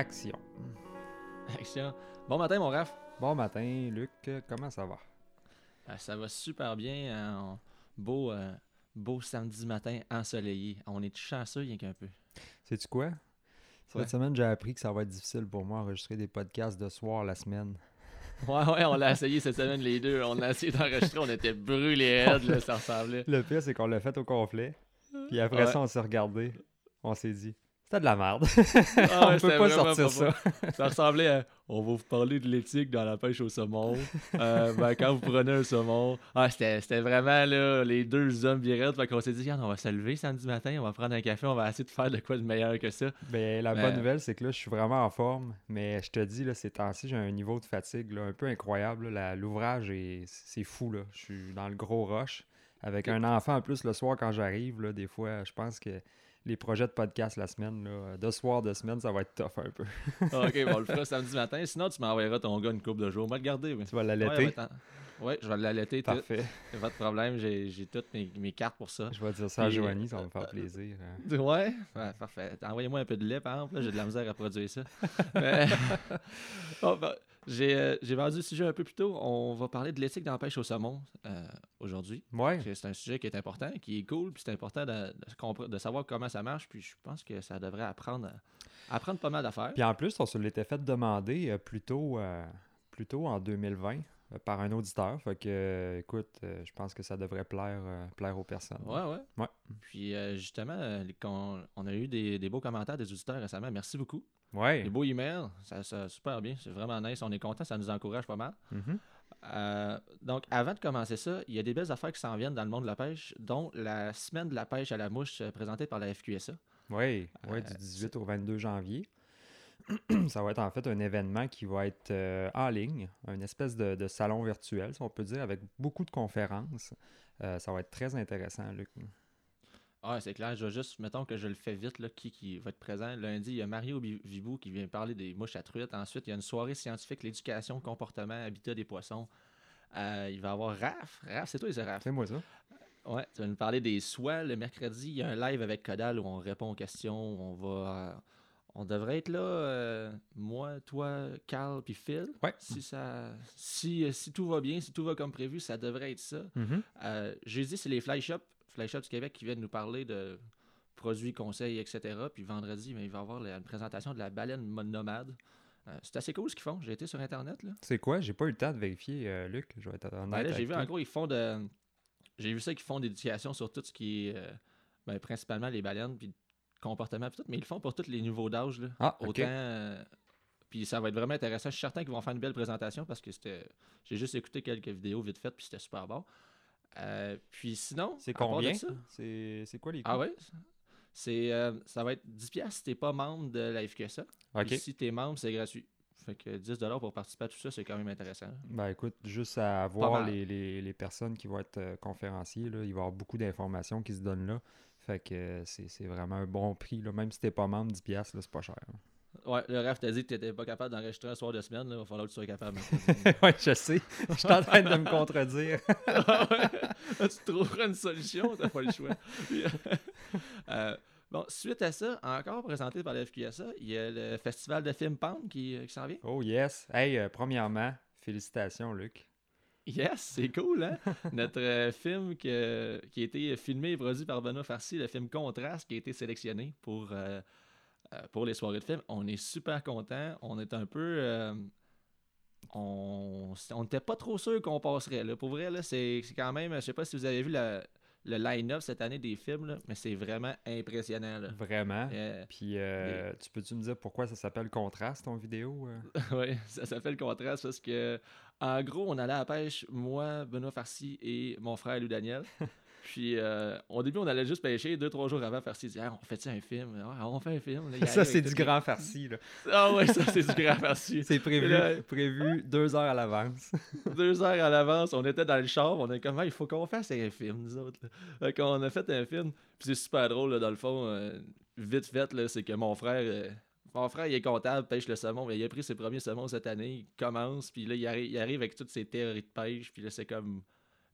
Action. Action. Bon matin, mon Raph. Bon matin, Luc. Comment ça va? Euh, ça va super bien. hein, beau, euh, beau samedi matin ensoleillé. On est chanceux, rien qu'un peu. Sais-tu quoi? Cette Ouais. semaine, j'ai appris que ça va être difficile pour moi enregistrer des podcasts de soir la semaine. Ouais, ouais, on l'a essayé cette semaine, les deux. On a essayé d'enregistrer. On était brûlés raides, là, ça ressemblait. Le pire, c'est qu'on l'a fait au complet. Puis après Ouais. ça, on s'est regardé. On s'est dit, c'était de la merde. Ah on ouais, peut c'était pas sortir pas ça. Ça ressemblait à On va vous parler de l'éthique dans la pêche au saumon. Euh, ben, quand vous prenez un saumon. Ah, c'était vraiment là, les deux hommes virils. Fait qu'on s'est dit, on va se lever samedi matin, on va prendre un café, on va essayer de faire de quoi de meilleur que ça. Ben, la Mais- bonne nouvelle, c'est que là, je suis vraiment en forme. Mais je te dis, là, ces temps-ci, j'ai un niveau de fatigue là, un peu incroyable. L'ouvrage, est- c'est fou. Là. Je suis dans le gros rush. Avec un enfant en plus le soir quand j'arrive, des fois, je pense que les projets de podcast la semaine, là, de soir, de semaine, ça va être tough un peu. Ah, ok, bon, on le fera samedi matin. Sinon, tu m'enverras ton gars une couple de jours. On va le garder. Oui, Tu vas l'allaiter? ouais, ouais, je vais l'allaiter. tout. Parfait. Pas de problème, j'ai toutes mes, mes cartes pour ça. Je vais dire ça à Joanie, ça va euh, me faire plaisir. hein. Ouais, ouais, parfait. Envoyez-moi un peu de lait, par exemple. J'ai de la misère à produire ça. Mais- Bon, ben, J'ai euh, j'ai vendu le sujet un peu plus tôt. On va parler de l'éthique dans la pêche au saumon euh, aujourd'hui. Ouais, C'est un sujet qui est important, qui est cool, puis c'est important de, de savoir comment ça marche. Puis je pense que ça devrait apprendre, apprendre pas mal d'affaires. Puis en plus, on se l'était fait demander euh, plus tôt, euh, plus tôt en 2020 euh, par un auditeur. Fait que, euh, écoute, euh, je pense que ça devrait plaire, euh, plaire aux personnes. Ouais, ouais. Ouais. Puis euh, justement, euh, qu'on- on a eu des, des beaux commentaires des auditeurs récemment. Merci beaucoup. Ouais. Des beaux emails. Ça, ça super bien. C'est vraiment nice. On est content. Ça nous encourage pas mal. Mhm. Euh, donc, avant de commencer ça, il y a des belles affaires qui s'en viennent dans le monde de la pêche, dont la semaine de la pêche à la mouche euh, présentée par la FQSA. Oui, ouais, Euh, du 18 au 22 janvier. Ça va être en fait un événement qui va être euh, en ligne, une espèce de, de salon virtuel, si on peut dire, avec beaucoup de conférences. Euh, ça va être très intéressant, Luc. Ah, c'est clair. Je vais juste, mettons que je le fais vite, là, qui, qui va être présent. Lundi, il y a Mario Vibou qui vient parler des mouches à truites. Ensuite, il y a une soirée scientifique, l'éducation, comportement, habitat des poissons. Euh, il va y avoir Raph. Raph, c'est toi, c'est Raph? Fais-moi ça. Ouais, tu vas nous parler des soies. Le mercredi, il y a un live avec Codal où on répond aux questions. On va. On devrait être là, euh, moi, toi, Carl, puis Phil. Ouais. Si, ça, si, euh, si tout va bien, si tout va comme prévu, ça devrait être ça. Mhm. Euh, jeudi, c'est les Fly Shop, Fly Shop du Québec qui viennent nous parler de produits, conseils, etc. Puis vendredi, ben, il va y avoir la- une présentation de la baleine nomade. Euh, c'est assez cool ce qu'ils font. J'ai été sur Internet. Là. C'est quoi? J'ai pas eu le temps de vérifier, Luc. Je vais être honnête. Ben j'ai vu en gros, ils font de. J'ai vu ça qu'ils font d'éducation sur tout ce qui est. ben, principalement les baleines, puis comportement, tout, mais ils le font pour tous les niveaux d'âge. Ah, ok. Autant. euh, puis ça va être vraiment intéressant. Je suis certain qu'ils vont faire une belle présentation parce que c'était. J'ai juste écouté quelques vidéos vite faites, puis c'était super bon. Euh, puis sinon. C'est combien? ça- C'est c'est quoi les coûts? Ah ouais? C'est, euh, ça va être 10$ piastres si t'es pas membre de la FQSA. OK. Puis si t'es membre, c'est gratuit. Fait que 10$ pour participer à tout ça, c'est quand même intéressant. Ben écoute, juste à voir les, les- les personnes qui vont être euh, conférenciers, là, il va y avoir beaucoup d'informations qui se donnent là. Fait que c'est vraiment un bon prix. Là. Même si t'es pas membre, 10$, piastres, là, c'est pas cher. Ouais, le ref t'a dit que t'étais pas capable d'enregistrer un soir de semaine. Là. Il va falloir que tu sois capable. ouais, je sais. Je suis en train de me contredire. Ah ouais? tu trouveras une solution, t'as pas le choix. Euh, bon, suite à ça, encore présenté par la FQSA, il y a le festival de films qui, euh, qui s'en vient. Oh yes. Hey, euh, premièrement, félicitations, Luc. Yes, c'est cool, hein? Notre euh, film que- qui a été filmé et produit par Benoît Farcy, le film Contraste, qui a été sélectionné pour, euh, euh, pour les soirées de film. On est super contents. On est un peu. euh, on on n'était pas trop sûr qu'on passerait. Là. Pour vrai, là, c'est quand même. Je sais pas si vous avez vu la- le line-up cette année des films, là, mais c'est vraiment impressionnant. Là. Vraiment? Euh, Puis, euh, tu peux-tu me dire pourquoi ça s'appelle Contraste, ton vidéo? euh? oui, ça s'appelle Contraste parce que, en gros, on allait à la pêche, moi, Benoît Farcy et mon frère Lou Daniel. Puis, euh, au début, on allait juste pêcher. Deux, trois jours avant, Farcy dit Ah, On fait-tu un film? Ah, On fait un film. Là, ça, c'est du grand farci. là. Ah, ouais, ça, c'est du grand Farcy. C'est prévu, là- prévu deux heures à l'avance. Deux heures à l'avance, on était dans le char. On est comme Ah, Il faut qu'on fasse un film, nous autres. là. Fait qu'on a fait un film. Puis, c'est super drôle, là, dans le fond. euh, vite fait, c'est que mon frère. euh, mon frère, il est comptable, pêche le saumon, mais il a pris ses premiers saumons cette année, il commence, puis là, il arrive, il arrive avec toutes ses théories de pêche, puis là, c'est comme...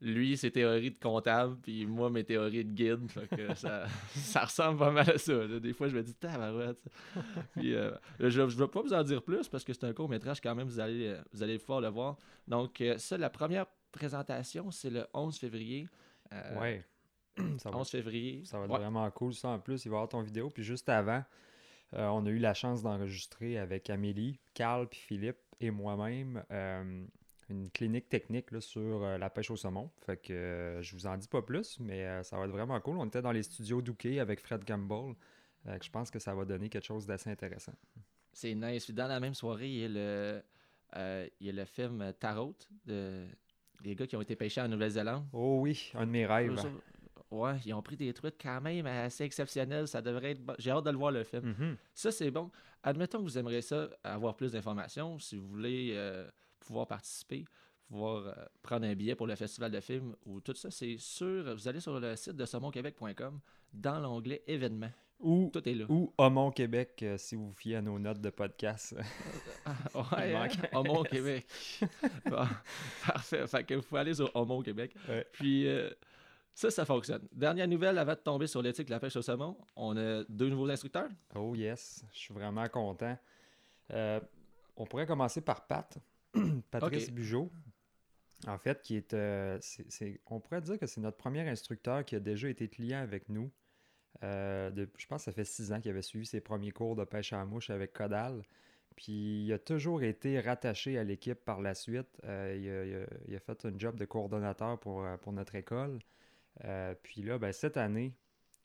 lui, ses théories de comptable, puis moi, mes théories de guide. Fait que ça, ça ressemble pas mal à ça. là. Des fois, je me dis, tabarouette. puis euh, je ne vais pas vous en dire plus parce que c'est un court métrage quand même, vous allez, vous allez pouvoir le voir. Donc, euh, ça, la première présentation, c'est le 11 février. Euh, Ouais. ça va 11 février. Ça va être Ouais. vraiment cool. Ça, en plus, il va y avoir ton vidéo. Puis juste avant, euh, on a eu la chance d'enregistrer avec Amélie, Carl, puis Philippe et moi-même euh, une clinique technique là, sur euh, la pêche au saumon. Fait que je vous en dis pas plus, mais ça va être vraiment cool. On était dans les studios Douquet avec Fred Gamble. Je pense que ça va donner quelque chose d'assez intéressant. C'est nice. Dans la même soirée, il y a le, il y a le film Tarot de, des gars qui ont été pêchés en Nouvelle-Zélande. Oh oui, un de mes rêves. Ouais, ils ont pris des trucs quand même assez exceptionnels. Ça devrait être bon. J'ai hâte de le voir le film. Mhm. Ça, c'est bon. Admettons que vous aimeriez ça, avoir plus d'informations. Si vous voulez euh, pouvoir participer, pouvoir euh, prendre un billet pour le festival de films ou tout ça, c'est sur. Vous allez sur le site de saumonquebec.com dans l'onglet événements. Ou, Tout est là. ou Homon Québec, euh, si vous fiez à nos notes de podcast. Ah, ouais, hein? manque- Homo Québec. Bon, parfait. Fait que vous pouvez aller sur Homo Québec. Ouais. Puis euh, ça, ça fonctionne. Dernière nouvelle avant de tomber sur l'éthique de la pêche au saumon, on a deux nouveaux instructeurs. Oh yes, je suis vraiment content. Euh, on pourrait commencer par Pat, Patrice Ok. Bugeaud. En fait, qui est, euh, c'est- c'est- on pourrait dire que c'est notre premier instructeur qui a déjà été client avec nous. Euh, de- je pense que ça fait six ans qu'il avait suivi ses premiers cours de pêche à mouche avec Codal. Puis il a toujours été rattaché à l'équipe par la suite. Euh, il, a, il a- il a fait un job de coordonnateur pour, pour notre école. Euh, puis là, ben, cette année,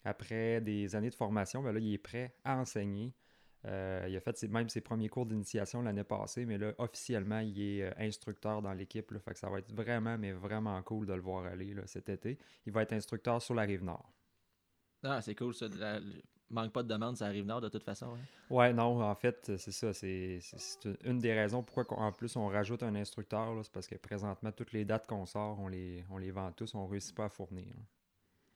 après des années de formation, ben là, il est prêt à enseigner. Euh, il a fait même ses premiers cours d'initiation l'année passée, mais là, officiellement, il est euh, instructeur dans l'équipe. Fait que ça va être vraiment, mais vraiment cool de le voir aller cet été. Il va être instructeur sur la rive nord. Ah, c'est cool ça. Manque pas de demande, ça arrive nord de toute façon. hein. Ouais, non, en fait, c'est ça. C'est une- des raisons pourquoi, en plus, on rajoute un instructeur. C'est parce que présentement, toutes les dates qu'on sort, on les, on les vend tous. On réussit pas à fournir. là.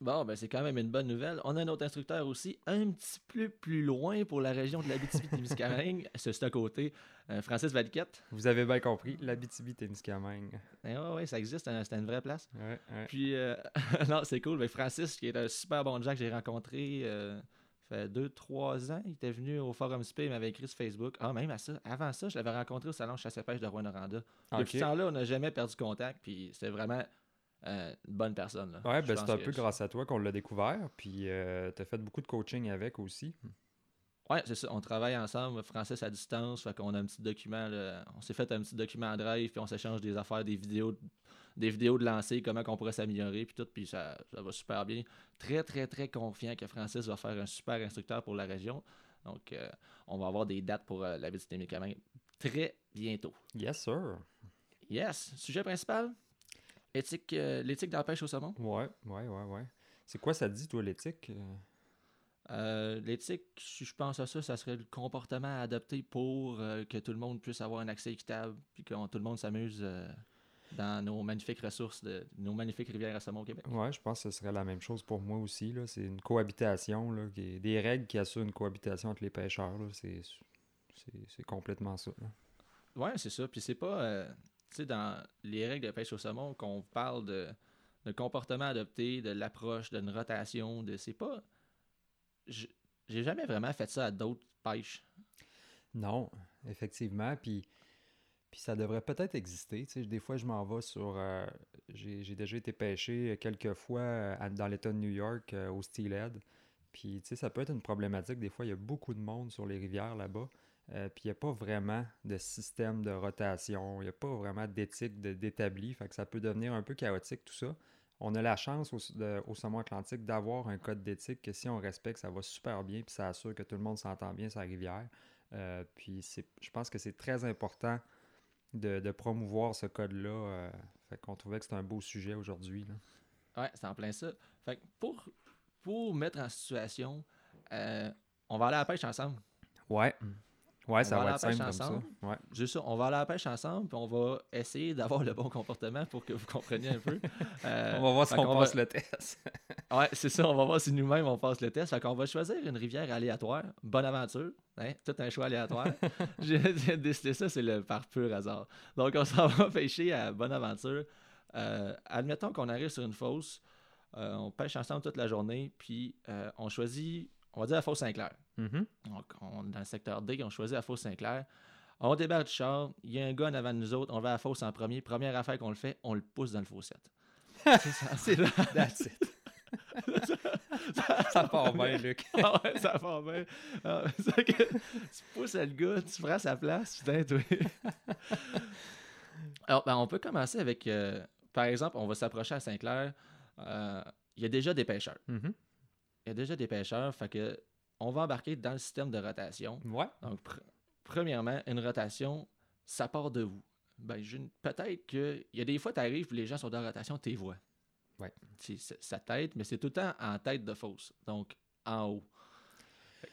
Bon, ben c'est quand même une bonne nouvelle. On a un autre instructeur aussi, un petit peu plus loin pour la région de l'Abitibi-Témiscamingue. c'est à côté, euh, Francis Valiquette. Vous avez bien compris, l'Abitibi-Témiscamingue. Eh ouais, ça existe, hein, c'est une vraie place. Ouais, ouais. Puis, euh, non, c'est cool. Mais Francis, qui est un super bon Jack que j'ai rencontré, euh, fait deux, trois ans. Il était venu au Forum SP, il m'avait écrit sur Facebook. Ah, même à ça. Avant ça, je l'avais rencontré au salon chasse et pêche de Rouen-Noranda. Depuis Ok. ce temps-là, on n'a jamais perdu contact. Puis, c'était vraiment euh, une bonne personne. Là. Ouais, ben c'est un peu je- grâce à toi qu'on l'a découvert. Puis euh, t'as fait beaucoup de coaching avec aussi. Ouais, c'est ça. On travaille ensemble, Francis à distance. Fait qu'on a un petit document. là. On s'est fait un petit document en drive, puis on s'échange des affaires, des vidéos, des vidéos de lancer, comment qu'on pourrait s'améliorer, puis tout. Puis ça, ça va super bien. Très, très, très confiant que Francis va faire un super instructeur pour la région. Donc, euh, on va avoir des dates pour euh, la visite des médicaments très bientôt. Yes, sir. Yes. Sujet principal? Éthique, euh, l'éthique de la pêche au saumon? Ouais, ouais, ouais, ouais. C'est quoi ça dit, toi, l'éthique? Euh, L'éthique, si je pense à ça, ça serait le comportement à adopter pour euh, que tout le monde puisse avoir un accès équitable, puis que tout le monde s'amuse euh, dans nos magnifiques ressources, de, nos magnifiques rivières à saumon au Québec. Ouais, je pense que ce serait la même chose pour moi aussi. C'est une cohabitation, là, qui est- des règles qui assurent une cohabitation entre les pêcheurs. C'est complètement ça. Ouais, c'est ça. Puis c'est pas, tu sais, dans les règles de pêche au saumon qu'on parle de, de comportement adopté, de l'approche, d'une rotation, de c'est pas. J'ai jamais vraiment fait ça à d'autres pêches. Non, effectivement. Puis, puis ça devrait peut-être exister. tu sais. Des fois, je m'en vais sur. euh, J'ai déjà été pêché quelques fois euh, dans l'État de New York euh, au Steelhead. Puis, tu sais, ça peut être une problématique. Des fois, il y a beaucoup de monde sur les rivières là-bas. Puis, il n'y a pas vraiment de système de rotation. Il n'y a pas vraiment d'éthique d'établi. Fait que ça peut devenir un peu chaotique, tout ça. On a la chance au, de- au saumon atlantique d'avoir un code d'éthique que si on respecte, ça va super bien. Puis, ça assure que tout le monde s'entend bien sur la rivière. Euh, puis c'est, je pense que c'est très important de, de promouvoir ce code-là. euh, fait qu'on trouvait que c'était un beau sujet aujourd'hui. là. Ouais, c'est en plein ça. Fait que pour, pour mettre en situation, euh, on va aller à la pêche ensemble. Ouais. Ouais, ça va va être simple comme ça. Ouais. Juste ça, on va aller à la pêche ensemble, puis on va essayer d'avoir le bon comportement pour que vous compreniez un peu. Euh, on va voir si on passe va- le test. Ouais, c'est ça, on va voir si nous-mêmes on passe le test. Fait qu'on va choisir une rivière aléatoire. Bonne aventure. Hein? Tout un choix aléatoire. J'ai décidé ça, c'est le par pur hasard. Donc on s'en va pêcher à Bonne Aventure. Euh, admettons qu'on arrive sur une fosse, euh, on pêche ensemble toute la journée, puis on choisit, on va dire la fosse Saint-Clair. Mhm. Donc, on, dans le secteur D, on choisit la fosse Saint-Clair. On débarque du char, il y a un gars en avant de nous autres, on va à la fosse en premier. Première affaire qu'on le fait, on le pousse dans le fossette. C'est ça. C'est That's it. ça part bien, Luc. Ah ouais, ça part bien. Ah, que tu pousses le gars, tu prends sa place, putain, toi. Alors, ben, on peut commencer avec, euh, par exemple, on va s'approcher à Saint-Clair. Euh, Il y a déjà des pêcheurs. Mhm. Il y a déjà des pêcheurs, fait que on va embarquer dans le système de rotation. Ouais. Donc, pr- premièrement, une rotation, ça part de vous. Ben, peut-être qu'il y a des fois, tu arrives, les gens sont dans la rotation, tu les vois. Ouais. Ça t'aide, mais c'est tout le temps en tête de fosse, donc en haut.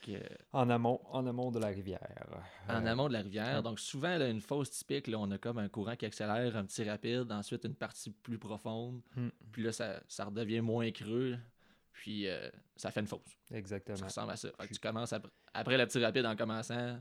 Que, euh, En amont, en amont de la rivière. en Euh, amont de la rivière. Donc, souvent, là, une fosse typique, là, on a comme un courant qui accélère, un petit rapide, ensuite une partie plus profonde. Hmm. Puis là, ça, ça redevient moins creux. Puis euh, ça fait une fosse. Ça Exactement. ressemble à ça. Fait que Puis- tu commences ap- après le petit rapide en commençant.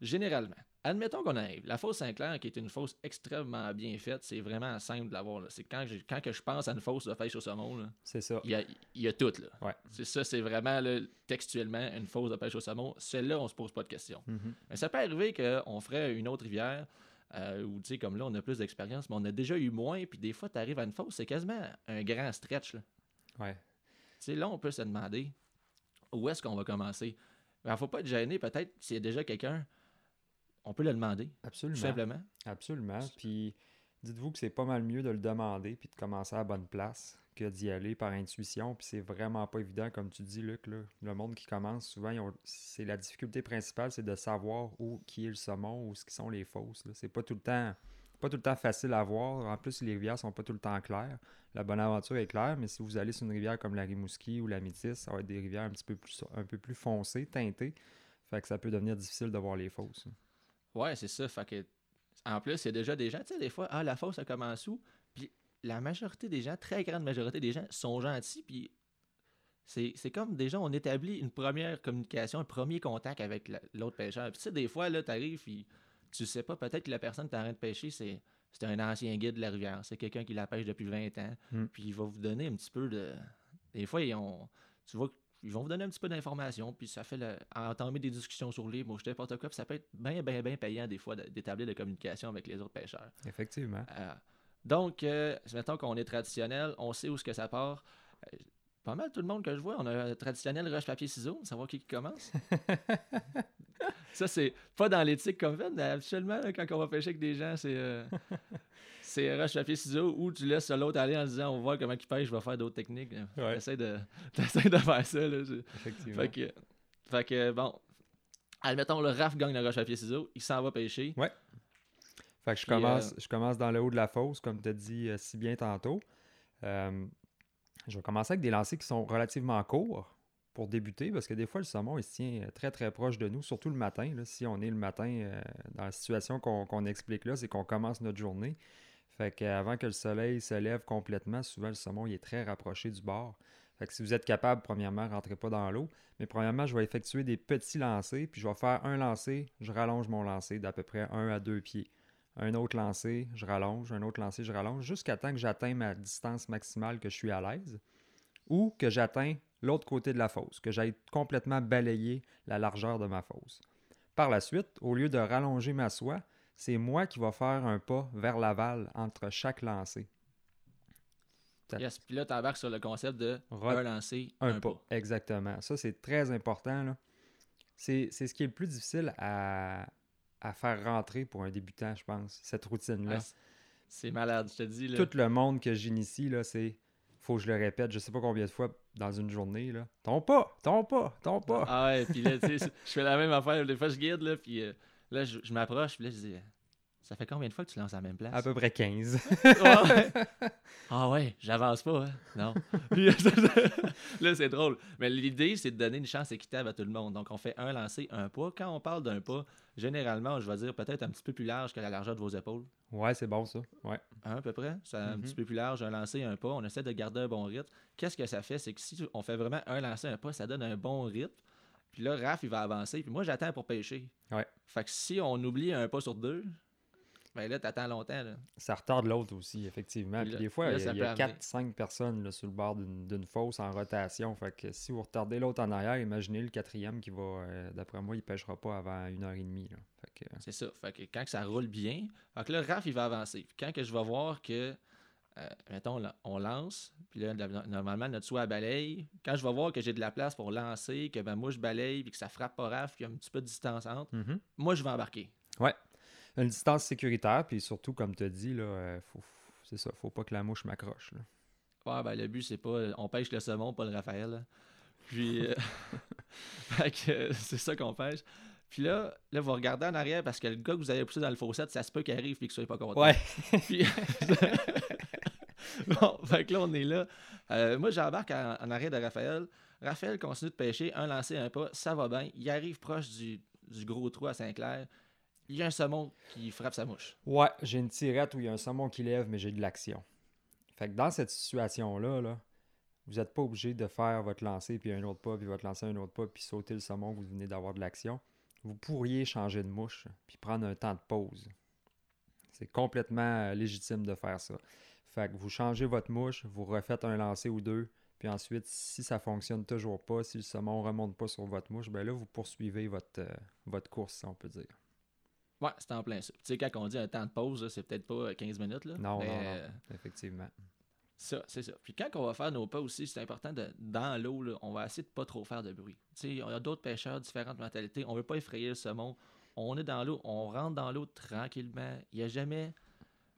Généralement. Admettons qu'on arrive. La fosse Saint-Clair, qui est une fosse extrêmement bien faite, c'est vraiment simple de l'avoir. C'est quand, j'ai- quand que je pense à une fosse de pêche au saumon, C'est ça. il y a, il y a tout. Là. Ouais. C'est ça, c'est vraiment là, textuellement une fosse de pêche au saumon. Celle-là, on se pose pas de questions. Mhm. Mais ça peut arriver qu'on ferait une autre rivière, euh, où, tu sais, comme là, on a plus d'expérience, mais on a déjà eu moins, puis des fois, tu arrives à une fosse, c'est quasiment un grand stretch. Là. Ouais. Sais, là, on peut se demander où est-ce qu'on va commencer. Il ne faut pas être gêné, peut-être, s'il y a déjà quelqu'un, on peut le demander, tout Absolument. simplement. Absolument. Puis dites-vous que c'est pas mal mieux de le demander puis de commencer à la bonne place que d'y aller par intuition. Puis c'est vraiment pas évident, comme tu dis, Luc. Là. Le monde qui commence, souvent, ont- c'est la difficulté principale, c'est de savoir où qui est le saumon, où ce qui sont les fosses. là. C'est pas tout le temps. Pas tout le temps facile à voir. En plus, les rivières sont pas tout le temps claires. La bonne aventure est claire, mais si vous allez sur une rivière comme la Rimouski ou la Métis, ça va être des rivières un petit peu plus un peu plus foncées, teintées. Fait que ça peut devenir difficile de voir les fosses. Ouais, c'est ça. Fait que, en plus, il y a déjà des gens, tu sais, des fois, ah, la fosse, ça commence où? Puis la majorité des gens, très grande majorité des gens, sont gentils, puis c'est comme déjà, on établit une première communication, un premier contact avec la- l'autre pêcheur. Puis tu sais, des fois, là, t'arrives, puis tu sais pas, peut-être que la personne qui t'arrête de pêcher, c'est c'est un ancien guide de la rivière. C'est quelqu'un qui la pêche depuis 20 ans. Mm. Puis il va vous donner un petit peu de... Des fois, ils ont... tu vois ils vont vous donner un petit peu d'informations, puis ça fait le... entamer des discussions sur les mots, n'importe quoi, puis ça peut être bien, bien, bien payant des fois d'établir de communication avec les autres pêcheurs. Effectivement. Euh, donc, euh, mettons qu'on est traditionnel, on sait où ce que ça part. Euh, pas mal tout le monde que je vois, on a un traditionnel rush papier ciseaux, savoir qui, qui commence. ça c'est pas dans l'éthique comme fait, mais habituellement là, quand on va pêcher avec des gens, c'est euh, c'est rush papier ciseaux ou tu laisses l'autre aller en disant on va voir comment il pêche, je vais faire d'autres techniques. Ouais. T'essaies de t'essaies de faire ça là. Effectivement. fait que, fait que, bon, admettons, le RAF gagne le rush papier ciseaux, il s'en va pêcher. Fait que je commence, euh, je commence dans le haut de la fosse, comme tu as dit euh, si bien tantôt. Euh, je vais commencer avec des lancers qui sont relativement courts pour débuter, parce que des fois, le saumon, il se tient euh, très, très proche de nous, surtout le matin. là. si on est le matin euh, dans la situation qu'on explique là, c'est qu'on commence notre journée. Fait qu'avant que le soleil se lève complètement, souvent, le saumon, il est très rapproché du bord. Fait que si vous êtes capable, premièrement, rentrez pas dans l'eau. Mais premièrement, je vais effectuer des petits lancers, puis je vais faire un lancer, je rallonge mon lancer d'à peu près 1 à 2 pieds un autre lancé, je rallonge, un autre lancé, je rallonge, jusqu'à temps que j'atteigne ma distance maximale que je suis à l'aise, ou que j'atteins l'autre côté de la fosse, que j'aille complètement balayer la largeur de ma fosse. Par la suite, au lieu de rallonger ma soie, c'est moi qui va faire un pas vers l'aval entre chaque lancé. Ça- Yes, puis là, t'embarques sur le concept de Re- un pas. pas. Exactement. Ça, c'est très important. C'est ce qui est le plus difficile à, à faire rentrer pour un débutant, je pense, cette routine-là. C'est- malade, je te dis. Là. tout le monde que j'initie, là, c'est. Faut que je le répète, je sais pas combien de fois dans une journée, là. Ton pas, ton pas, ton pas. Ah ouais, puis là, tu sais, je fais la même affaire. Des fois, je guide, là, puis euh, là, je, je m'approche, puis là, je dis, ça fait combien de fois que tu lances à la même place? À peu près 15. Ouais. ah ouais, j'avance pas, hein? Non. Puis, là, c'est drôle. Mais l'idée, c'est de donner une chance équitable à tout le monde. Donc, on fait un lancer, un pas. Quand on parle d'un pas, généralement, je vais dire peut-être un petit peu plus large que la largeur de vos épaules. ouais, c'est bon ça. Ouais. Hein, à peu près? C'est un Mhm. petit peu plus large, un lancer, un pas. On essaie de garder un bon rythme. Qu'est-ce que ça fait? C'est que si on fait vraiment un lancer, un pas, ça donne un bon rythme. Puis là, Raph, il va avancer. Puis moi, j'attends pour pêcher. Ouais. Fait que si on oublie un pas sur deux, ben là, t'attends longtemps. Là. Ça retarde l'autre aussi, effectivement. Puis des fois, là, il y a, peut amener. 4-5 personnes là, sur le bord d'une fosse en rotation. Fait que si vous retardez l'autre en arrière, imaginez le quatrième qui va, euh, d'après moi, il pêchera pas avant une heure et demie. là. Fait que, C'est ça. Fait que quand ça roule bien, fait que là, Raph, il va avancer. Puis quand que je vais voir que, euh, mettons, là, on lance, puis là, no- normalement, notre soie balaye. Quand je vais voir que j'ai de la place pour lancer, que ben, moi, je balaye, puis que ça frappe pas Raph, qu'il y a un petit peu de distance entre, Mhm. moi, je vais embarquer. Une distance sécuritaire, puis surtout, comme tu as dit, là, euh, faut, c'est ça, faut pas que la mouche m'accroche. là. Ouais, ben, le but, c'est pas. On pêche le saumon, pas le Raphaël. là. Puis, euh, euh, c'est ça qu'on pêche. Puis là, là, vous regardez en arrière parce que le gars que vous avez poussé dans le fossette, ça se peut qu'il arrive et qu'il soit pas content. Ouais. Puis- bon, fait que là, on est là. Euh, moi, j'embarque en, en arrière de Raphaël. Raphaël continue de pêcher, un lancé, un pas, ça va bien. Il arrive proche du, du gros trou à Saint-Clair. Il y a un saumon qui frappe sa mouche. Ouais, j'ai une tirette où il y a un saumon qui lève, mais j'ai de l'action. Fait que dans cette situation-là, là, vous n'êtes pas obligé de faire votre lancer, puis un autre pas, puis votre lancer, un autre pas, puis sauter le saumon, vous venez d'avoir de l'action. Vous pourriez changer de mouche, puis prendre un temps de pause. C'est complètement euh, légitime de faire ça. Fait que vous changez votre mouche, vous refaites un lancer ou deux, puis ensuite, si ça fonctionne toujours pas, si le saumon remonte pas sur votre mouche, ben là, vous poursuivez votre, euh, votre course, si on peut dire. Ouais, c'est en plein ça. Tu sais, quand on dit un temps de pause, c'est peut-être pas euh, 15 minutes. Là, Non, mais, non, non, euh, effectivement. Ça, c'est ça. Puis quand on va faire nos pas aussi, c'est important de dans l'eau, on va essayer de pas trop faire de bruit. Tu sais, il y a d'autres pêcheurs, différentes mentalités. On veut pas effrayer le saumon. On est dans l'eau, on rentre dans l'eau tranquillement. Il y a jamais.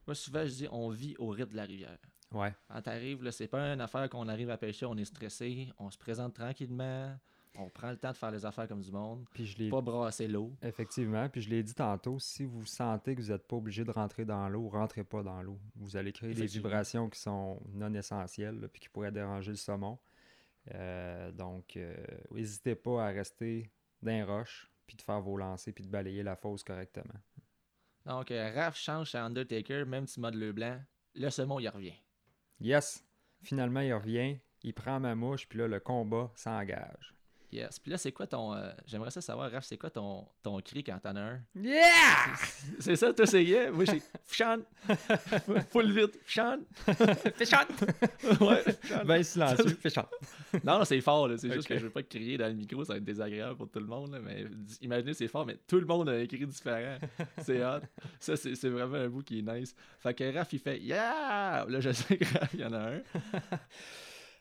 Moi, souvent, je dis, on vit au rythme de la rivière. Ouais. Quand t'arrives, là, c'est pas une affaire qu'on arrive à pêcher, on est stressé, on se présente tranquillement, on prend le temps de faire les affaires comme du monde, Puis je pas brasser l'eau. Effectivement, puis je l'ai dit tantôt, si vous sentez que vous n'êtes pas obligé de rentrer dans l'eau, rentrez pas dans l'eau. Vous allez créer des vibrations qui sont non essentielles, là, puis qui pourraient déranger le saumon. Euh, donc, euh, n'hésitez pas à rester dans les roches, puis de faire vos lancers, puis de balayer la fosse correctement. Donc, euh, Raph change à Undertaker, même petit mode le blanc, le saumon, il revient. Yes! Finalement, il revient, il prend ma mouche, puis là, le combat s'engage. Yes. Puis là, c'est quoi ton. euh, J'aimerais ça savoir, Raph, c'est quoi ton, ton cri quand t'en as un? Yeah! C'est ça, toi, c'est yeah? Moi, j'ai Fchan Full vite Fchan Ouais, Fchan. Ben silencieux, fait chante. Non, non, c'est fort, là. C'est juste que je veux pas crier dans le micro, ça va être désagréable pour tout le monde. là, Mais imaginez, c'est fort, mais tout le monde a un cri différent. C'est hot. Ça, c'est c'est vraiment un bout qui est nice. Fait que Raph, il fait Yeah! Là, je sais que Raph, il y en a un.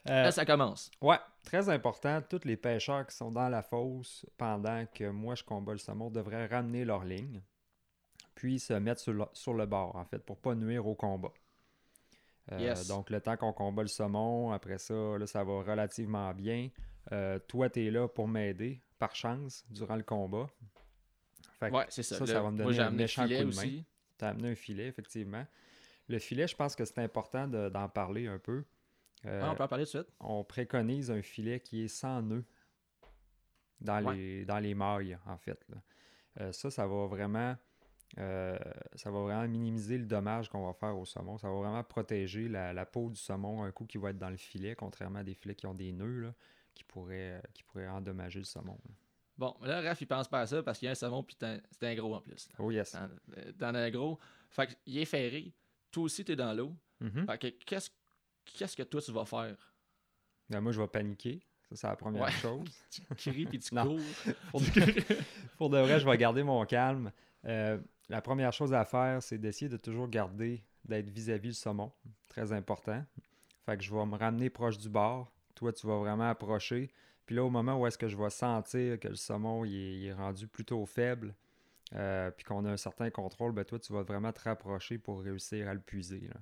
Euh, Là, ça commence. Ouais, très important. Tous les pêcheurs qui sont dans la fosse pendant que moi je combats le saumon devraient ramener leur ligne, puis se mettre sur le, sur le bord, en fait, pour pas nuire au combat. Euh, Yes. Donc, le temps qu'on combat le saumon, après ça, là, ça va relativement bien. Euh, toi, tu es là pour m'aider, par chance, durant le combat. Fait que Ouais, c'est ça. ça, ça va me donner un méchant filet coup de main. tu as amené un filet, effectivement. Le filet, je pense que c'est important de- d'en parler un peu. Euh, Ah, on peut en parler tout de suite. on préconise un filet qui est sans nœud dans, Ouais. les, dans les mailles, en fait. là. Euh, ça, ça va vraiment euh, ça va vraiment minimiser le dommage qu'on va faire au saumon. Ça va vraiment protéger la, la peau du saumon un coup qui va être dans le filet, contrairement à des filets qui ont des nœuds là, qui, pourraient, qui pourraient endommager le saumon. là. Bon, là, Raph, il pense pas à ça parce qu'il y a un saumon, puis c'est un gros en plus. là. Oh yes. T'en t'en as un gros. Fait qu'il est ferré. Toi aussi, t'es dans l'eau. Mhm. Fait que qu'est-ce qu'est-ce que toi, tu vas faire? Ben, moi, je vais paniquer. Ça, c'est la première Ouais. chose. Tu cries puis tu cours. Pour de, pour de vrai, je vais garder mon calme. Euh, la première chose à faire, c'est d'essayer de toujours garder, d'être vis-à-vis le saumon. Très important. Fait que je vais me ramener proche du bord. Toi, tu vas vraiment approcher. Puis là, au moment où est-ce que je vais sentir que le saumon il est, il est rendu plutôt faible, euh, puis qu'on a un certain contrôle, ben toi, tu vas vraiment te rapprocher pour réussir à le puiser. là.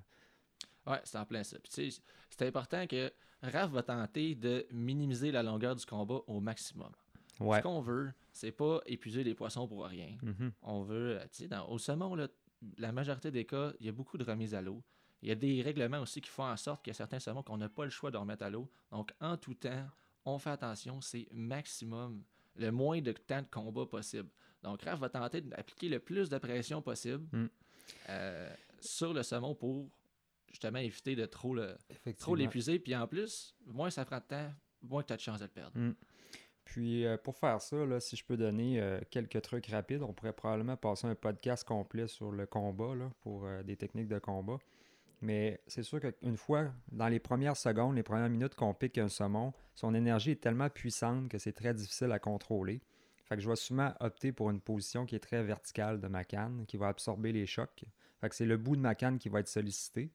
Ouais, c'est en plein ça. Puis c'est important que Raph va tenter de minimiser la longueur du combat au maximum. Ouais. Ce qu'on veut, c'est pas épuiser les poissons pour rien. Mhm. On veut, euh, tu sais, dans- au saumon, là, la majorité des cas, il y a beaucoup de remises à l'eau. Il y a des règlements aussi qui font en sorte qu'il y a certains saumons qu'on n'a pas le choix de remettre à l'eau. Donc, en tout temps, on fait attention, c'est maximum, le moins de temps de combat possible. Donc, Raph va tenter d'appliquer le plus de pression possible Mm. euh, sur le saumon pour justement éviter de trop le, trop l'épuiser. Puis en plus, moins ça prend de temps, moins tu as de chance de le perdre. Puis euh, pour faire ça, là, si je peux donner euh, quelques trucs rapides, on pourrait probablement passer un podcast complet sur le combat là, pour euh, des techniques de combat. Mais c'est sûr qu'une fois, dans les premières secondes, les premières minutes qu'on pique un saumon, son énergie est tellement puissante que c'est très difficile à contrôler. Fait que je vais souvent opter pour une position qui est très verticale de ma canne, qui va absorber les chocs. Fait que c'est le bout de ma canne qui va être sollicité.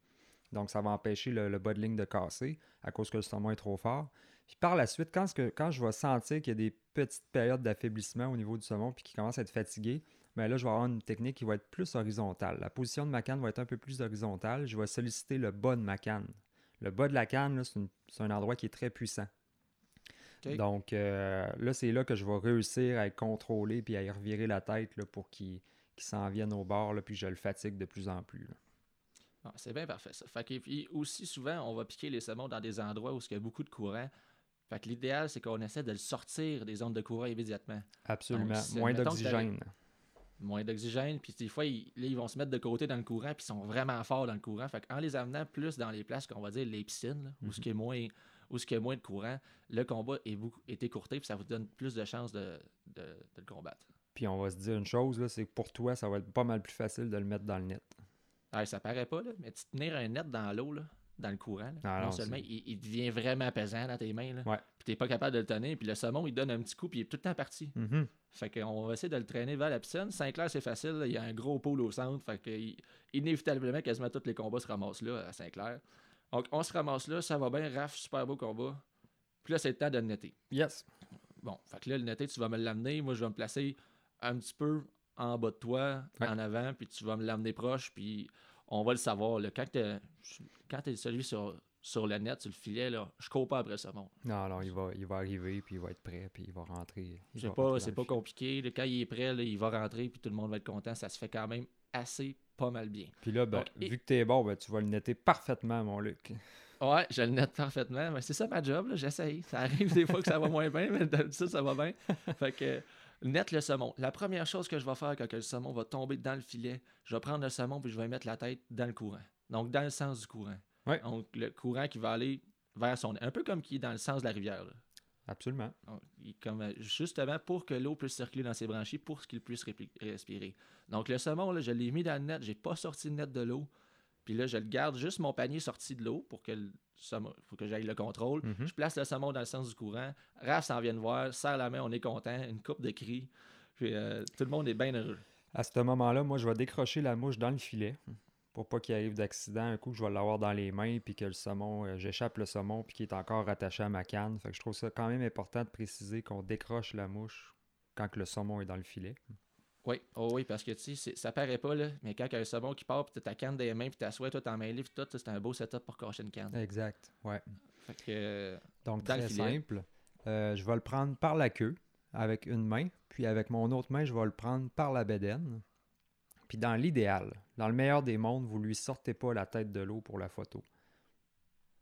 Donc ça va empêcher le, le bas de ligne de casser à cause que le saumon est trop fort. Puis par la suite, quand, quand je vais sentir qu'il y a des petites périodes d'affaiblissement au niveau du saumon puis qu'il commence à être fatigué, bien là, je vais avoir une technique qui va être plus horizontale. La position de ma canne va être un peu plus horizontale. Je vais solliciter le bas de ma canne. Le bas de la canne, c'est un endroit qui est très puissant. Donc euh, là, c'est là que je vais réussir à être contrôlé puis à y revirer la tête là, pour qu'il s'en vienne au bord, là, puis je le fatigue de plus en plus. là. Ah, c'est bien parfait ça. Fait que, puis aussi souvent, on va piquer les saumons dans des endroits où il y a beaucoup de courant. Fait que l'idéal, c'est qu'on essaie de le sortir des zones de courant immédiatement. Absolument. Donc, c'est- Moins d'oxygène. Moins d'oxygène, puis des fois, ils, là, ils vont se mettre de côté dans le courant, puis ils sont vraiment forts dans le courant. Fait qu'en les amenant plus dans les places qu'on va dire les piscines, là, où ce qui est moins où ce qui est moins de courant, le combat est, beaucoup, est écourté, puis ça vous donne plus de chances de, de- de le combattre. Puis on va se dire une chose, c'est que pour toi, ça va être pas mal plus facile de le mettre dans le net. Ah, ça paraît pas, là, mais tu tenir un net dans l'eau, là, dans le courant, là, Ah, non non, seulement il, il devient vraiment pesant dans tes mains, là, Ouais. puis t'es pas capable de le tenir, puis le saumon, il donne un petit coup, puis il est tout le temps parti. Mhm. Fait qu'on va essayer de le traîner vers la piscine. Saint-Clair, c'est facile, là, il y a un gros pôle au centre, fait que inévitablement, quasiment tous les combats se ramassent là, à Saint-Clair. Donc, on se ramasse là, ça va bien, Raph, super beau combat. Puis là, c'est le temps de le netter. Yes. Bon, fait que là, le netté, tu vas me l'amener. Moi, je vais me placer un petit peu en bas de toi, Ouais. en avant, puis tu vas me l'amener proche, puis on va le savoir. Là. Quand tu es celui sur, sur le net, sur le filet, là, je cours pas après ça. Bon, Non, non, il va, il va arriver, puis il va être prêt, puis il va rentrer. c'est pas, c'est pas compliqué. là. Quand il est prêt, là, il va rentrer, puis tout le monde va être content. Ça se fait quand même assez pas mal bien. Puis là, ben, Donc, et- vu que t'es bon, ben, tu vas le netter parfaitement, mon Luc. Ouais, je le net parfaitement. Mais c'est ça ma job, j'essaye. Ça arrive des fois que ça va moins bien, mais d'habitude, ça va bien. Fait que net le saumon. La première chose que je vais faire quand que le saumon va tomber dans le filet, je vais prendre le saumon puis je vais mettre la tête dans le courant. Donc dans le sens du courant. Ouais. Donc le courant qui va aller vers son un peu comme qui est dans le sens de la rivière. là. Absolument. Donc, il- comme, euh, justement pour que l'eau puisse circuler dans ses branchies pour qu'il puisse répli- respirer. Donc le saumon, là, je l'ai mis dans le net, j'ai pas sorti le net de l'eau. Puis là, je le garde juste mon panier sorti de l'eau pour que le saumon- faut que j'aille le contrôle. Mhm. Je place le saumon dans le sens du courant. Raph s'en vient de voir, serre la main, on est content, une coupe de cris. Puis euh, tout le monde est bien heureux. À ce moment-là, moi, je vais décrocher la mouche dans le filet pour pas qu'il arrive d'accident. Un coup, je vais l'avoir dans les mains, puis que le saumon, euh, j'échappe le saumon, puis qu'il est encore rattaché à ma canne. Fait que je trouve ça quand même important de préciser qu'on décroche la mouche quand que le saumon est dans le filet. Oui, oh oui, parce que tu sais, ça paraît pas, là, mais quand il y a un saumon qui part, puis t'as ta canne les mains, puis t'assois, toi, t'en mêlé, puis tout, c'est un beau setup pour cacher une canne. Exact. Ouais. Fait que, euh, Donc, très simple. Euh, je vais le prendre par la queue avec une main, puis avec mon autre main, je vais le prendre par la bédaine. Puis dans l'idéal, dans le meilleur des mondes, vous lui sortez pas la tête de l'eau pour la photo.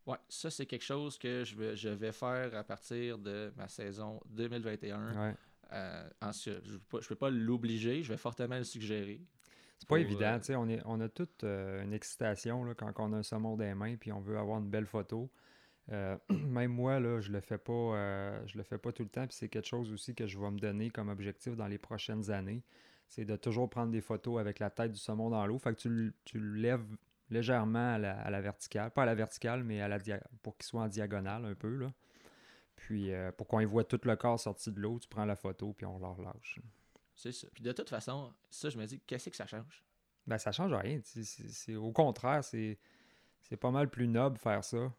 ouais, ça, c'est quelque chose que je vais, je vais faire à partir de ma saison 2021. Ouais. Euh, je ne peux, pas- l'obliger, je vais fortement le suggérer. C'est pas Pour, évident, euh, on, est, on a toute euh, une excitation là, quand on a un saumon dans les mains puis on veut avoir une belle photo. Euh, même moi, là, je le fais pas je le fais pas tout le temps, puis c'est quelque chose aussi que je vais me donner comme objectif dans les prochaines années. C'est de toujours prendre des photos avec la tête du saumon dans l'eau. Fait que tu, le- tu le lèves légèrement à la, à la verticale. Pas à la verticale, mais à la dia- pour qu'il soit en diagonale un peu. Là. Puis euh, pour qu'on y voit tout le corps sorti de l'eau, tu prends la photo puis on le relâche. C'est ça. Puis de toute façon, ça, je me dis, qu'est-ce que ça change? Ben, ça change rien. c'est- au contraire, c'est c'est pas mal plus noble faire ça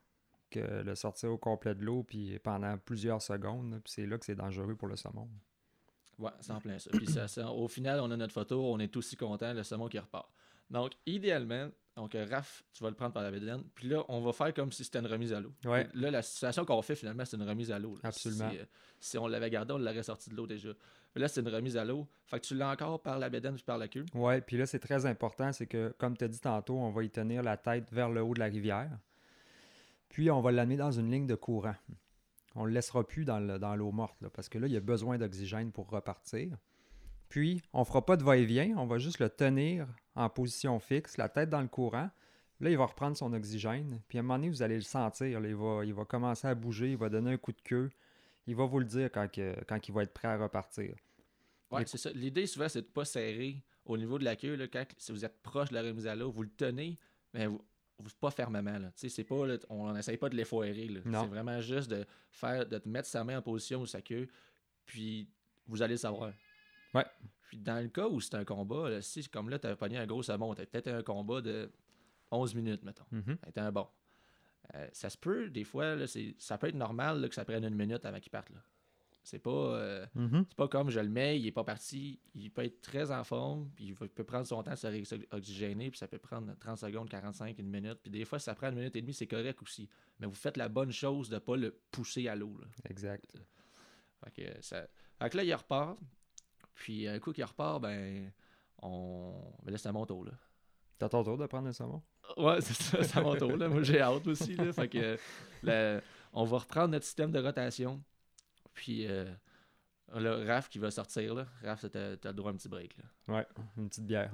que le sortir au complet de l'eau puis pendant plusieurs secondes. puis c'est là que c'est dangereux pour le saumon. Ouais, c'est en plein ça. Puis ça, ça- au final, on a notre photo, on est aussi content, le saumon qui repart. Donc, idéalement, donc euh, Raph, tu vas le prendre par la bédaine. Puis là, on va faire comme si c'était une remise à l'eau. Ouais. Là, la situation qu'on fait finalement, c'est une remise à l'eau. Absolument. Si, euh, si on l'avait gardé, on l'aurait sorti de l'eau déjà. Là, c'est une remise à l'eau. Fait que tu l'as encore par la bédaine puis par la queue. Ouais, puis là, c'est très important, c'est que, comme tu as dit tantôt, on va y tenir la tête vers le haut de la rivière. Puis, on va l'amener dans une ligne de courant. On ne le laissera plus dans le- dans l'eau morte, là, parce que là, il y a besoin d'oxygène pour repartir. Puis, on ne fera pas de va-et-vient, on va juste le tenir en position fixe, la tête dans le courant. Là, il va reprendre son oxygène. Puis, à un moment donné, vous allez le sentir. là, il, va, il va commencer à bouger, il va donner un coup de queue. Il va vous le dire quand, que- quand il va être prêt à repartir. Les- c'est ça. L'idée, souvent, c'est de ne pas serrer au niveau de la queue. Là, quand, si vous êtes proche de la remise à l'eau, vous le tenez, mais vous, vous- pas fermement. Là. C'est pas, là, on n'essaye pas de l'effoirer. C'est vraiment juste de faire de te mettre sa main en position ou sa queue, puis vous allez le savoir. Ouais. Puis dans le cas où c'est un combat, là, si comme là, tu as pogné un gros saumon, tu peut-être un combat de 11 minutes, mettons. C'était un bon. Euh, ça se peut, des fois, là, ça peut être normal là, que ça prenne une minute avant qu'il parte. C'est pas. euh, Mhm. c'est pas comme je le mets, il est pas parti, il peut être très en forme, puis il peut prendre son temps de se réoxygéner, puis ça peut prendre 30 secondes, 45, une minute, puis des fois, si ça prend une minute et demie, c'est correct aussi. Mais vous faites la bonne chose de pas le pousser à l'eau. Exact. Fait que, ça... fait que là, il repart, puis un coup qu'il repart, ben, on... Ben là, c'est à mon tour, là. T'as ton tour de prendre un saumon? Ouais, c'est ça, c'est à mon tour, là. Moi, j'ai hâte aussi, là. Fait que, le- on va reprendre notre système de rotation, puis... euh, Là, Raph qui va sortir, là. Raph, t'as t'as le droit à un petit break, là. Ouais, une petite bière.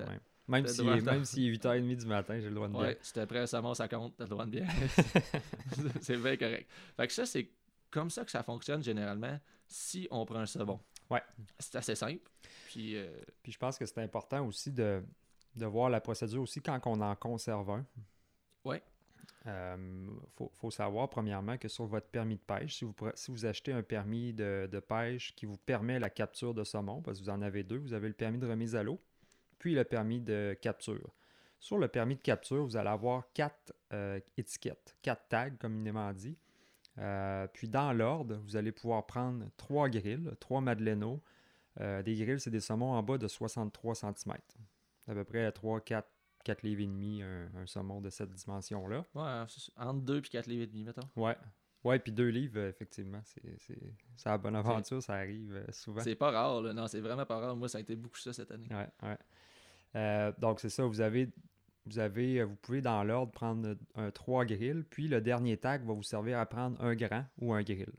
Même à- est, même s'il est 8h30 du matin, j'ai le droit de bière. Ouais, si t'es prêt à saumon, ça compte, t'as le droit de bien. c'est bien correct. Fait que ça, c'est comme ça que ça fonctionne généralement si on prend un saumon. Ouais. C'est assez simple. Puis, euh, Puis je pense que c'est important aussi de, de voir la procédure aussi quand on en conserve un. Ouais. Il faut, faut savoir, premièrement, que sur votre permis de pêche, si vous, si vous achetez un permis de, de pêche qui vous permet la capture de saumon, parce que vous en avez deux, vous avez le permis de remise à l'eau, puis le permis de capture. Sur le permis de capture, vous allez avoir quatre euh, étiquettes, quatre tags, communément dit. Euh, puis dans l'ordre, vous allez pouvoir prendre trois grilles, trois Madeleino. Euh, des grilles, c'est des saumons en bas de 63 cm. À peu près 3, 4, 4 livres et demi, un, un saumon de cette dimension-là. ouais, c'est- entre 2 et 4 livres et demi, mettons. Ouais. Ouais, puis deux livres, euh, effectivement, c'est, la bonne aventure, ça arrive euh, souvent. C'est pas rare, là. Non, c'est vraiment pas rare. Moi, ça a été beaucoup ça cette année. Ouais, ouais. Euh, donc, c'est ça, vous avez, vous avez, euh, vous pouvez dans l'ordre prendre un 3 grilles, puis le dernier tag va vous servir à prendre un grand ou un grill.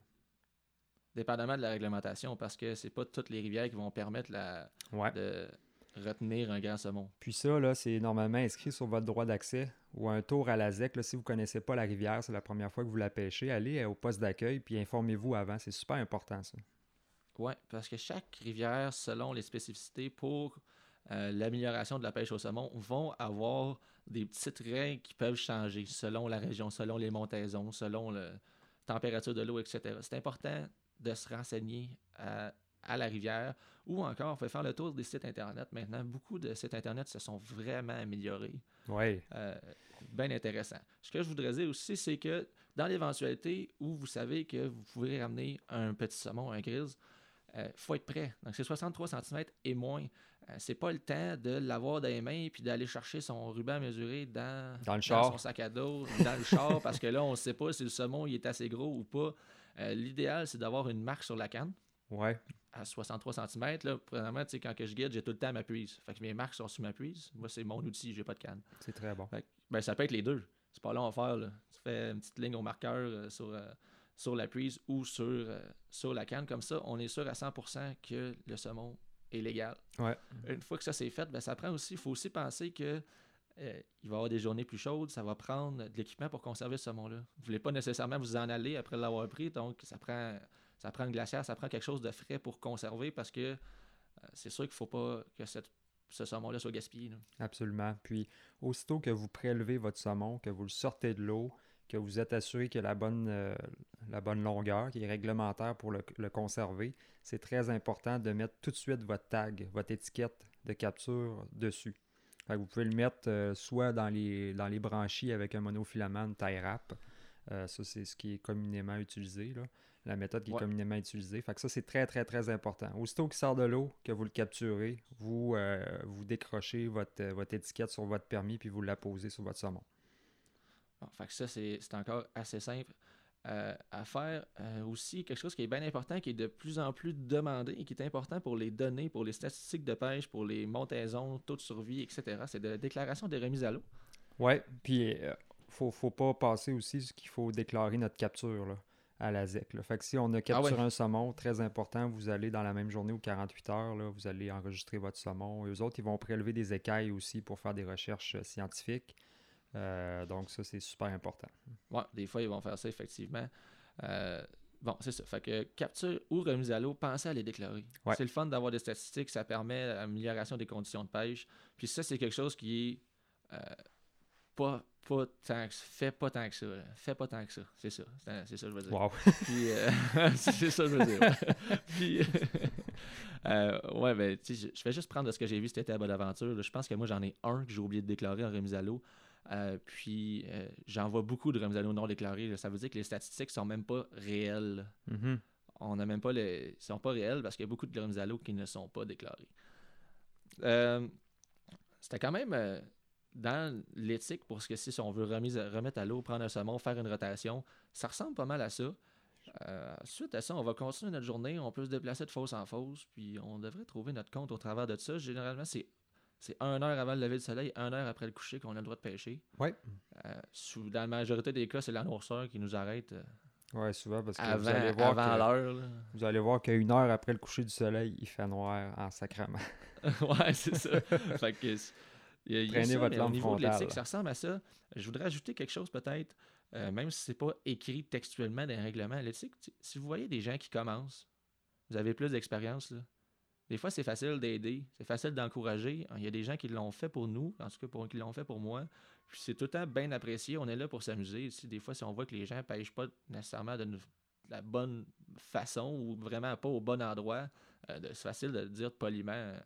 Dépendamment de la réglementation, parce que c'est pas toutes les rivières qui vont permettre la... Ouais. de retenir un grand saumon. Puis ça, là, c'est normalement inscrit sur votre droit d'accès ou un tour à la ZEC. Là, si vous ne connaissez pas la rivière, c'est la première fois que vous la pêchez, allez euh, au poste d'accueil puis informez-vous avant. C'est super important, ça. Oui, parce que chaque rivière, selon les spécificités pour euh, l'amélioration de la pêche au saumon, vont avoir des petites règles qui peuvent changer selon la région, selon les montaisons, selon la température de l'eau, etc. C'est important de se renseigner à, à la rivière ou encore, on peut faire le tour des sites Internet. Maintenant, beaucoup de sites Internet se sont vraiment améliorés. Oui. Euh, bien intéressant. Ce que je voudrais dire aussi, c'est que dans l'éventualité où vous savez que vous pouvez ramener un petit saumon, un grise, il faut être prêt. Donc, c'est 63 cm et moins. Euh, c'est pas le temps de l'avoir dans les mains puis d'aller chercher son ruban mesuré dans, Dans le char. son sac à dos, dans le char, parce que là, on ne sait pas si le saumon il est assez gros ou pas. Euh, L'idéal, c'est d'avoir une marque sur la canne Ouais. à 63 cm. Là, premièrement, quand que je guide, j'ai tout le temps ma puise. Fait que mes marques sont sur ma puise. Moi, c'est mon outil, j'ai pas de canne. C'est très bon. Fait que, ben, ça peut être les deux. C'est pas long à faire. Là. Tu fais une petite ligne au marqueur euh, sur, euh, sur la prise ou sur, sur la canne. Comme ça, on est sûr à 100% que le saumon est légal. Ouais. Une fois que ça c'est fait, ben, ça prend aussi, il faut aussi penser que euh, il va y avoir des journées plus chaudes, ça va prendre de l'équipement pour conserver ce saumon-là. Vous ne voulez pas nécessairement vous en aller après l'avoir pris, donc ça prend, ça prend une glacière, ça prend quelque chose de frais pour conserver parce que euh, c'est sûr qu'il ne faut pas que cette- ce saumon-là soit gaspillé. là. Absolument. Puis, aussitôt que vous prélevez votre saumon, que vous le sortez de l'eau, que vous êtes assuré a la bonne, euh, la bonne longueur, qui est réglementaire pour le, le conserver, c'est très important de mettre tout de suite votre tag, votre étiquette de capture dessus. Que vous pouvez le mettre euh, soit dans les, dans les branchies avec un monofilament, une tie wrap. Euh, ça, c'est ce qui est communément utilisé, là. la méthode qui Ouais. est communément utilisée. Fait que ça, c'est très, très, très important. Aussitôt qu'il sort de l'eau, que vous le capturez, vous, vous décrochez votre, votre étiquette sur votre permis puis vous la posez sur votre saumon. Bon, fait que ça, c'est encore assez simple euh, à faire. Euh, aussi, quelque chose qui est bien important, qui est de plus en plus demandé et qui est important pour les données, pour les statistiques de pêche, pour les montaisons, taux de survie, etc., c'est de la déclaration des remises à l'eau. Ouais, puis euh, faut, faut pas passer aussi ce qu'il faut déclarer notre capture là, à la ZEC. là. Fait que si on a capturé ouais. un saumon, très important, vous allez dans la même journée ou 48 heures, là, vous allez enregistrer votre saumon. Eux autres, ils vont prélever des écailles aussi pour faire des recherches euh, scientifiques. Euh, donc ça, c'est super important. Ouais, des fois, ils vont faire ça, effectivement. Euh, Bon, c'est ça. Fait que capture ou remise à l'eau, pensez à les déclarer. Ouais. C'est le fun d'avoir des statistiques, ça permet l'amélioration des conditions de pêche. Puis ça, c'est quelque chose qui est euh, pas, pas tant que, fait pas tant que ça. là. Fait pas tant que ça. C'est ça. C'est ça que je veux dire. Wow. Puis, euh, c'est ça que je veux dire. Puis, euh, ouais, ben, je, vais juste prendre de ce que j'ai vu cet été à Bonaventure. là. Je pense que moi, j'en ai un que j'ai oublié de déclarer en remise à l'eau. Euh, puis, euh, j'en vois beaucoup de remises à l'eau non déclarées. là. Ça veut dire que les statistiques sont même pas réelles. Mhm. On n'a même pas les. Ils sont pas réels parce qu'il y a beaucoup de remises à l'eau qui ne sont pas déclarées. Euh, C'était quand même dans l'éthique pour ce que si on veut remise remettre à l'eau, prendre un saumon, faire une rotation, ça ressemble pas mal à ça. Suite à ça, on va continuer notre journée, on peut se déplacer de fosse en fosse, puis on devrait trouver notre compte au travers de ça. Généralement, c'est c'est une heure avant le lever du soleil, une heure après le coucher qu'on a le droit de pêcher. Ouais. Euh, sous- dans la majorité des cas, c'est la noirceur qui nous arrête euh, Ouais, souvent parce que avant, vous allez voir avant l'heure. Vous allez voir qu'une heure après le coucher du soleil, il fait noir en sacrament. ouais, c'est ça. fait que, y a- y a Prenez ça, votre mais au lampe niveau de frontale. l'éthique, ça ressemble à ça. Je voudrais ajouter quelque chose peut-être, euh, même si c'est pas écrit textuellement dans les règlements. L'éthique, si vous voyez des gens qui commencent, vous avez plus d'expérience, là. Des fois, c'est facile d'aider, c'est facile d'encourager. Il y a des gens qui l'ont fait pour nous, en tout cas pour, qui l'ont fait pour moi. Puis c'est tout le temps bien apprécié. On est là pour s'amuser. Si des fois, si on voit que les gens ne pêchent pas nécessairement de nous- de la bonne façon ou vraiment pas au bon endroit, euh, c'est facile de dire poliment, euh,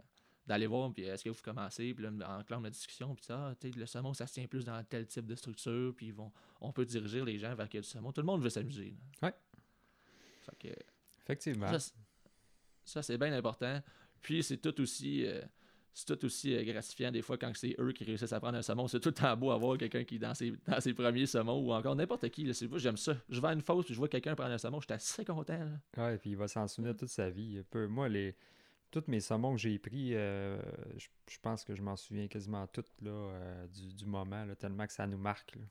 d'aller voir, puis est-ce que vous commencez, puis là, la discussion, puis ça, ah, tu sais, le saumon, ça se tient plus dans tel type de structure, puis ils vont, on peut diriger les gens vers quel saumon. Tout le monde veut s'amuser. là. Ouais. Fait que, Effectivement. ça, ça, c'est bien important. Puis c'est tout aussi, euh, c'est tout aussi euh, gratifiant des fois quand c'est eux qui réussissent à prendre un saumon. C'est tout le temps beau à voir quelqu'un qui, dans ses, dans ses premiers saumons, ou encore n'importe qui, là, c'est moi, j'aime ça. Je vais à une fosse, puis je vois quelqu'un prendre un saumon, je suis assez content. là. Ouais, puis il va s'en souvenir toute sa vie. Peu- Moi, les... tous mes saumons que j'ai pris, euh, je, je pense que je m'en souviens quasiment toutes là, euh, du, du moment, là, tellement que ça nous marque. là.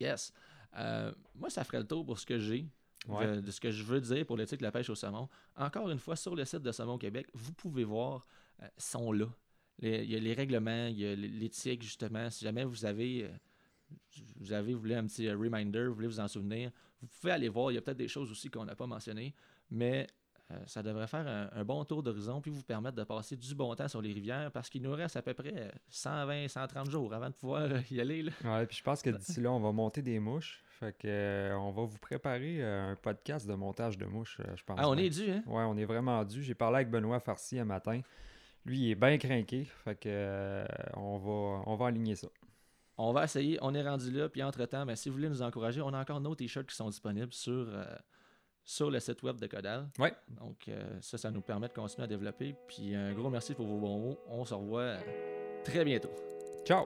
Yes. Moi, ça ferait le tour pour ce que j'ai, De, ce que je veux dire pour l'éthique de la pêche au saumon. Encore une fois, sur le site de Saumon Québec, vous pouvez voir, euh, sont là. Les- Il y a les règlements, il y a l'éthique, justement. Si jamais vous avez, euh, vous avez, voulez un petit euh, reminder, vous voulez vous en souvenir, vous pouvez aller voir. Il y a peut-être des choses aussi qu'on n'a pas mentionnées, mais euh, ça devrait faire un, un bon tour d'horizon puis vous permettre de passer du bon temps sur les rivières parce qu'il nous reste à peu près euh, 120, 130 jours avant de pouvoir euh, y aller. là. Ouais, puis je pense que d'ici là, on va monter des mouches. Fait que euh, on va vous préparer un podcast de montage de mouches, je pense. Ah, on est dû, hein? Ouais, on est vraiment dû. J'ai parlé avec Benoît Farcy un matin. Lui, il est bien craqué. Fait que euh, on va on va aligner ça. On va essayer, on est rendu là, puis entre-temps, ben, si vous voulez nous encourager, on a encore nos t-shirts qui sont disponibles sur, sur le site web de Codal. Ouais. Donc euh, ça, ça nous permet de continuer à développer. Puis un gros merci pour vos bons mots. On se revoit euh, très bientôt. Ciao!